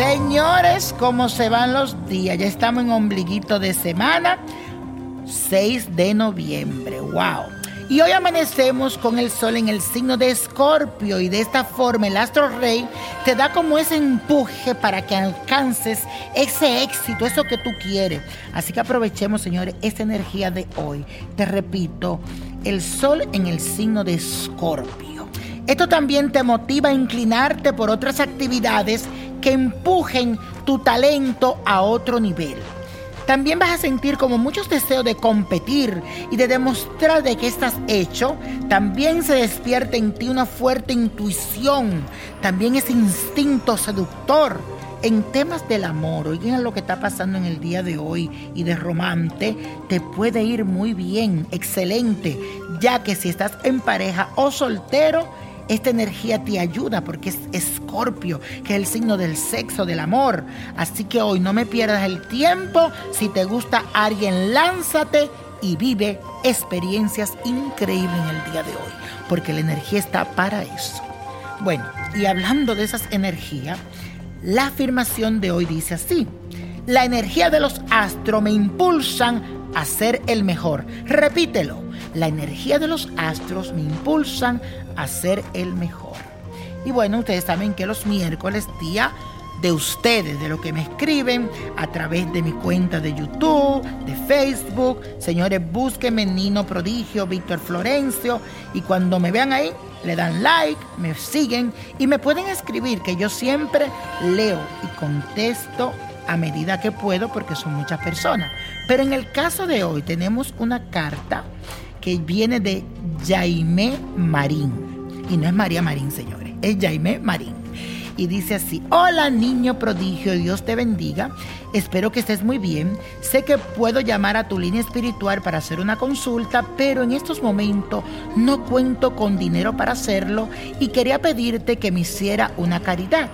es como se van los días. Ya estamos en ombliguito de semana, 6 de noviembre. ¡Wow! Y hoy amanecemos con el sol en el signo de Escorpio y de esta forma el astro rey te da como ese empuje para que alcances ese éxito, eso que tú quieres. Así que aprovechemos, señores, esta energía de hoy. Te repito, el sol en el signo de Escorpio. Esto también te motiva a inclinarte por otras actividades que empujen tu talento a otro nivel. También vas a sentir como muchos deseos de competir y de demostrar de qué estás hecho. También se despierta en ti una fuerte intuición, también ese instinto seductor. En temas del amor, oigan lo que está pasando en el día de hoy y de romance, te puede ir muy bien, excelente, ya que si estás en pareja o soltero, esta energía te ayuda porque es escorpio, que es el signo del sexo, del amor. Así que hoy no me pierdas el tiempo. Si te gusta alguien, lánzate y vive experiencias increíbles en el día de hoy, porque la energía está para eso. Bueno, y hablando de esas energías, la afirmación de hoy dice así, la energía de los astros me impulsan a ser el mejor. Repítelo, la energía de los astros me impulsan a ser el mejor. Y bueno, ustedes saben que los miércoles, día de ustedes, de lo que me escriben a través de mi cuenta de YouTube, de Facebook. Señores, búsquenme Nino Prodigio, Víctor Florencio. Y cuando me vean ahí, le dan like, me siguen y me pueden escribir, que yo siempre leo y contesto a medida que puedo porque son muchas personas. Pero en el caso de hoy tenemos una carta que viene de Jaime Marín. Y no es María Marín, señores, es Jaime Marín. Y dice así, hola niño prodigio, Dios te bendiga, espero que estés muy bien, sé que puedo llamar a tu línea espiritual para hacer una consulta, pero en estos momentos no cuento con dinero para hacerlo y quería pedirte que me hiciera una caridad.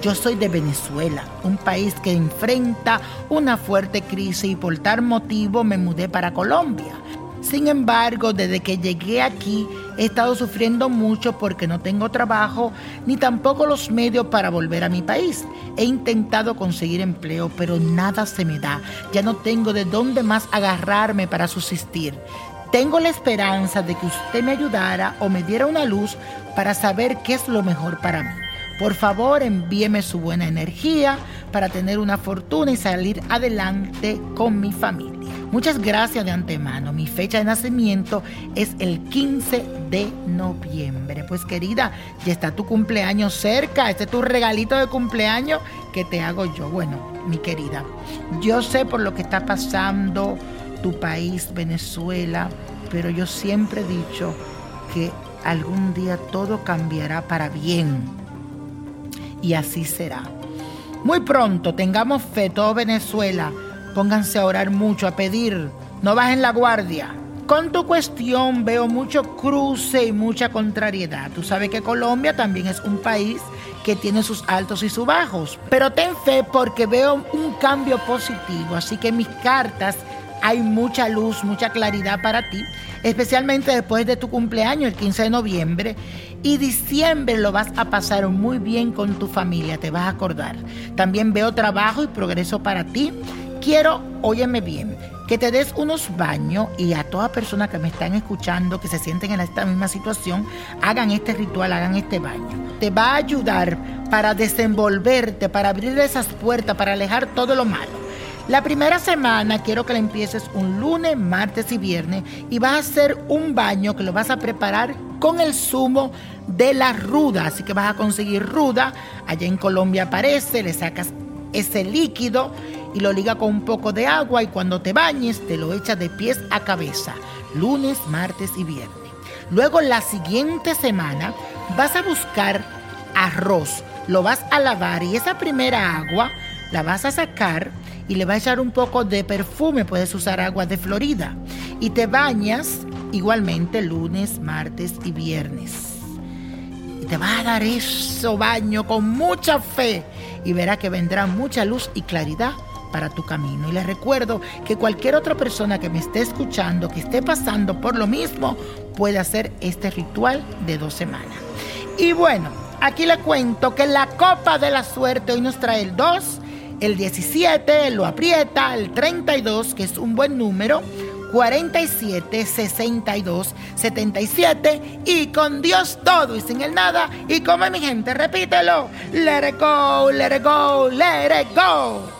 Yo soy de Venezuela, un país que enfrenta una fuerte crisis y por tal motivo me mudé para Colombia. Sin embargo, desde que llegué aquí he estado sufriendo mucho porque no tengo trabajo ni tampoco los medios para volver a mi país. He intentado conseguir empleo, pero nada se me da. Ya no tengo de dónde más agarrarme para subsistir. Tengo la esperanza de que usted me ayudara o me diera una luz para saber qué es lo mejor para mí. Por favor, envíeme su buena energía para tener una fortuna y salir adelante con mi familia. Muchas gracias de antemano. Mi fecha de nacimiento es el 15 de noviembre. Pues querida, ya está tu cumpleaños cerca. Este es tu regalito de cumpleaños que te hago yo. Bueno, mi querida, yo sé por lo que está pasando tu país, Venezuela, pero yo siempre he dicho que algún día todo cambiará para bien y así será. Muy pronto tengamos fe, todo Venezuela. Pónganse a orar mucho, a pedir. No bajen la guardia. Con tu cuestión veo mucho cruce y mucha contrariedad. Tú sabes que Colombia también es un país que tiene sus altos y sus bajos. Pero ten fe porque veo un cambio positivo. Así que mis cartas hay mucha luz, mucha claridad para ti, especialmente después de tu cumpleaños, el 15 de noviembre. Y diciembre lo vas a pasar muy bien con tu familia, te vas a acordar. También veo trabajo y progreso para ti. Quiero, óyeme bien, que te des unos baños y a todas personas que me están escuchando, que se sienten en esta misma situación, hagan este ritual, hagan este baño. Te va a ayudar para desenvolverte, para abrir esas puertas, para alejar todo lo malo. La primera semana quiero que la empieces un lunes, martes y viernes y vas a hacer un baño que lo vas a preparar con el zumo de la ruda. Así que vas a conseguir ruda. Allá en Colombia aparece, le sacas ese líquido y lo liga con un poco de agua y cuando te bañes te lo echas de pies a cabeza, lunes, martes y viernes. Luego la siguiente semana vas a buscar arroz, lo vas a lavar y esa primera agua la vas a sacar y le vas a echar un poco de perfume, puedes usar agua de Florida. Y te bañas igualmente lunes, martes y viernes. Y te vas a dar eso baño con mucha fe y verás que vendrá mucha luz y claridad para tu camino. Y les recuerdo que cualquier otra persona que me esté escuchando, que esté pasando por lo mismo, puede hacer este ritual de dos semanas. Y bueno, aquí le cuento que la copa de la suerte hoy nos trae el 2, el 17 lo aprieta, el 32, que es un buen número, 47 62 77 y con Dios todo y sin el nada y como mi gente repítelo let it go let it go let it go